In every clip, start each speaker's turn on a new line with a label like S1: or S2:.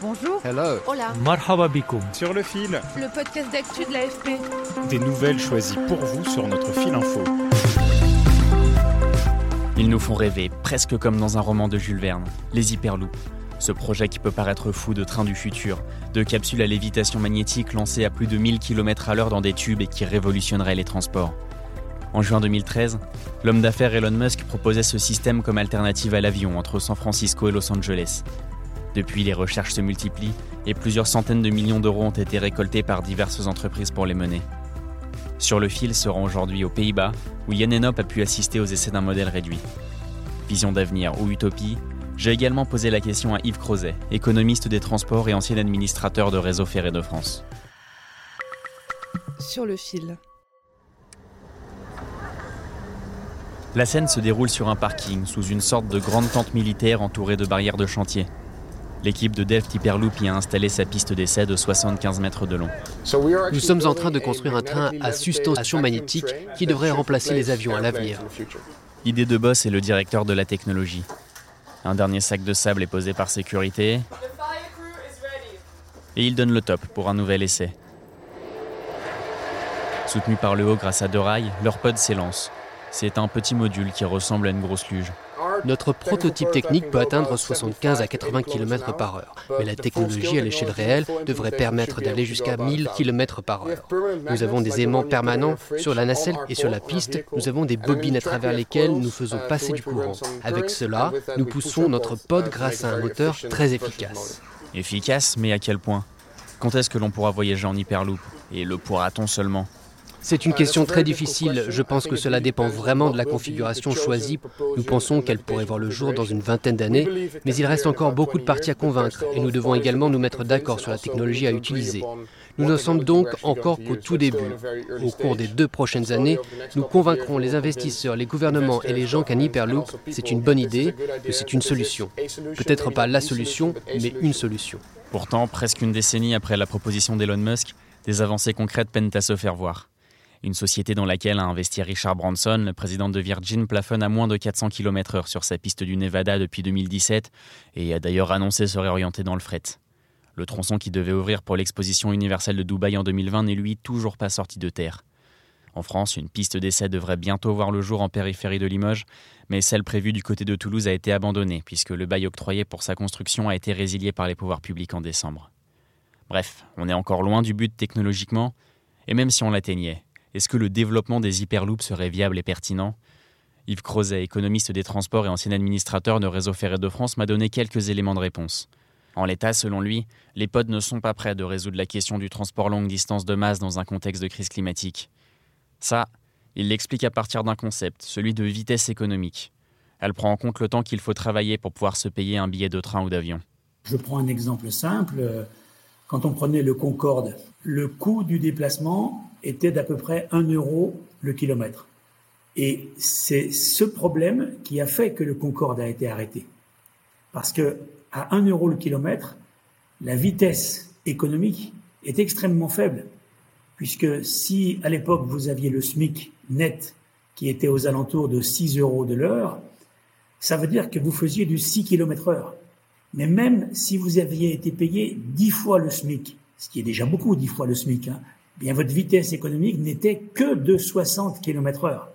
S1: Bonjour.
S2: Hello.
S1: Hola.
S3: Marhaba bikoum.
S4: Sur le fil,
S1: Le podcast d'actu de l'AFP.
S4: des nouvelles choisies pour vous sur notre fil info.
S5: Ils nous font rêver, presque comme dans un roman de Jules Verne, les Hyperloops. Ce projet qui peut paraître fou de train du futur, de capsules à lévitation magnétique lancées à plus de 1000 km à l'heure dans des tubes et qui révolutionnerait les transports. En juin 2013, l'homme d'affaires Elon Musk proposait ce système comme alternative à l'avion entre San Francisco et Los Angeles. Depuis, les recherches se multiplient et plusieurs centaines de millions d'euros ont été récoltés par diverses entreprises pour les mener. Sur le fil se rend aujourd'hui aux Pays-Bas, où Yann Enop a pu assister aux essais d'un modèle réduit. Vision d'avenir ou utopie, j'ai également posé la question à Yves Crozet, économiste des transports et ancien administrateur de Réseau Ferré de France.
S1: Sur le fil.
S5: La scène se déroule sur un parking, sous une sorte de grande tente militaire entourée de barrières de chantier. L'équipe de Delft Hyperloop y a installé sa piste d'essai de 75 mètres de long.
S2: Nous sommes en train de construire un train à suspension magnétique qui devrait remplacer les avions à l'avenir.
S5: Idée de boss est le directeur de la technologie. Un dernier sac de sable est posé par sécurité. Et il donne le top pour un nouvel essai. Soutenu par le haut grâce à deux rails, leur pod s'élance. C'est un petit module qui ressemble à une grosse luge.
S2: Notre prototype technique peut atteindre 75 à 80 km par heure, mais la technologie à l'échelle réelle devrait permettre d'aller jusqu'à 1000 km par heure. Nous avons des aimants permanents sur la nacelle et sur la piste, nous avons des bobines à travers lesquelles nous faisons passer du courant. Avec cela, nous poussons notre pod grâce à un moteur très efficace.
S5: Efficace, mais à quel point? Quand est-ce que l'on pourra voyager en Hyperloop? Et le pourra-t-on seulement?
S2: C'est une question très difficile. Je pense que cela dépend vraiment de la configuration choisie. Nous pensons qu'elle pourrait voir le jour dans une vingtaine d'années, mais il reste encore beaucoup de parties à convaincre et nous devons également nous mettre d'accord sur la technologie à utiliser. Nous ne sommes donc encore qu'au tout début. Au cours des deux prochaines années, nous convaincrons les investisseurs, les gouvernements et les gens qu'un Hyperloop, c'est une bonne idée, que c'est une solution. Peut-être pas la solution, mais une solution.
S5: Pourtant, presque une décennie après la proposition d'Elon Musk, des avancées concrètes peinent à se faire voir. Une société dans laquelle a investi Richard Branson, le président de Virgin, plafonne à moins de 400 km/h sur sa piste du Nevada depuis 2017 et a d'ailleurs annoncé se réorienter dans le fret. Le tronçon qui devait ouvrir pour l'exposition universelle de Dubaï en 2020 n'est lui toujours pas sorti de terre. En France, une piste d'essai devrait bientôt voir le jour en périphérie de Limoges, mais celle prévue du côté de Toulouse a été abandonnée puisque le bail octroyé pour sa construction a été résilié par les pouvoirs publics en décembre. Bref, on est encore loin du but technologiquement, et même si on l'atteignait, est-ce que le développement des hyperloops serait viable et pertinent? Yves Crozet, économiste des transports et ancien administrateur de Réseau Ferré de France, m'a donné quelques éléments de réponse. En l'état, selon lui, les pods ne sont pas prêts de résoudre la question du transport longue distance de masse dans un contexte de crise climatique. Ça, il l'explique à partir d'un concept, celui de vitesse économique. Elle prend en compte le temps qu'il faut travailler pour pouvoir se payer un billet de train ou d'avion.
S6: Je prends un exemple simple. Quand on prenait le Concorde, le coût du déplacement était d'à peu près 1 euro le kilomètre. Et c'est ce problème qui a fait que le Concorde a été arrêté. Parce que à 1 euro le kilomètre, la vitesse économique est extrêmement faible. Puisque si à l'époque vous aviez le SMIC net qui était aux alentours de 6 euros de l'heure, ça veut dire que vous faisiez du 6 km heure. Mais même si vous aviez été payé 10 fois le SMIC, ce qui est déjà beaucoup, 10 fois le SMIC, hein, bien votre vitesse économique n'était que de 60 km heure.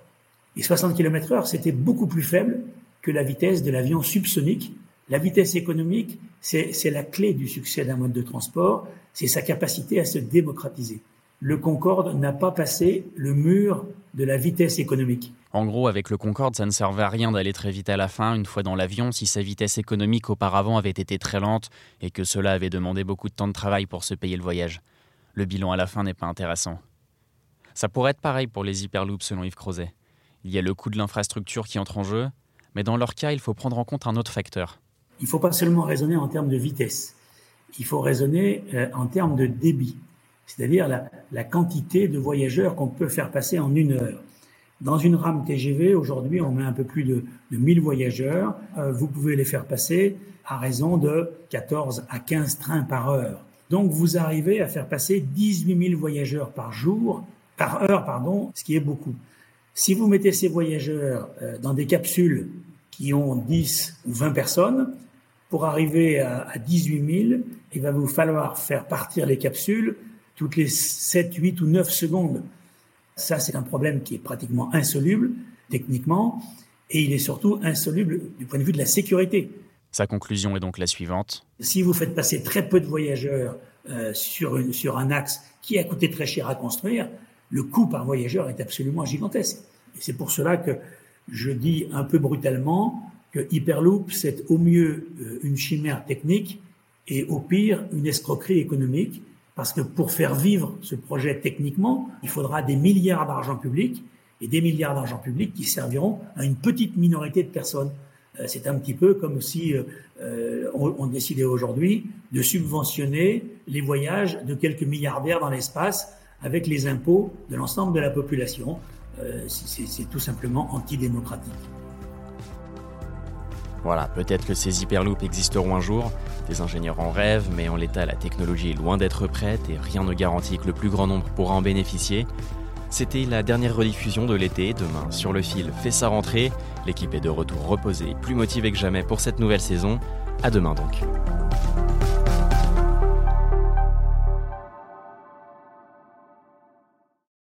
S6: Et 60 km heure, c'était beaucoup plus faible que la vitesse de l'avion subsonique. La vitesse économique, c'est la clé du succès d'un mode de transport, c'est sa capacité à se démocratiser. Le Concorde n'a pas passé le mur de la vitesse économique.
S5: En gros, avec le Concorde, ça ne servait à rien d'aller très vite à la fin, une fois dans l'avion, si sa vitesse économique auparavant avait été très lente et que cela avait demandé beaucoup de temps de travail pour se payer le voyage. Le bilan à la fin n'est pas intéressant. Ça pourrait être pareil pour les Hyperloops selon Yves Crozet. Il y a le coût de l'infrastructure qui entre en jeu, Mais dans leur cas, il faut prendre en compte un autre facteur.
S6: Il ne faut pas seulement raisonner en termes de vitesse, il faut raisonner euh, en termes de débit, c'est-à-dire la, quantité de voyageurs qu'on peut faire passer en une heure. Dans une rame TGV, aujourd'hui, on met un peu plus de, de 1000 voyageurs. Euh, vous pouvez les faire passer à raison de 14 à 15 trains par heure. Donc, vous arrivez à faire passer 18 000 voyageurs par jour, par heure, pardon, ce qui est beaucoup. Si vous mettez ces voyageurs euh, dans des capsules qui ont 10 ou 20 personnes, pour arriver à, 18 000, il va vous falloir faire partir les capsules toutes les 7, 8 ou 9 secondes. Ça, c'est un problème qui est pratiquement insoluble techniquement, et il est surtout insoluble du point de vue de la sécurité.
S5: Sa conclusion est donc la suivante.
S6: Si vous faites passer très peu de voyageurs euh, sur, une, sur un axe qui a coûté très cher à construire, le coût par voyageur est absolument gigantesque. Et c'est pour cela que je dis un peu brutalement que Hyperloop, c'est au mieux euh, une chimère technique et au pire une escroquerie économique, parce que pour faire vivre ce projet techniquement, il faudra des milliards d'argent public et des milliards d'argent public qui serviront à une petite minorité de personnes. Euh, c'est un petit peu comme si euh, on, décidait aujourd'hui de subventionner les voyages de quelques milliardaires dans l'espace avec les impôts de l'ensemble de la population. c'est tout simplement antidémocratique.
S5: Voilà, peut-être que ces hyperloops existeront un jour. Des ingénieurs en rêvent, mais en l'état, la technologie est loin d'être prête et rien ne garantit que le plus grand nombre pourra en bénéficier. C'était la dernière rediffusion de l'été. Demain, sur le fil, fait sa rentrée. L'équipe est de retour reposée, plus motivée que jamais pour cette nouvelle saison. À demain donc.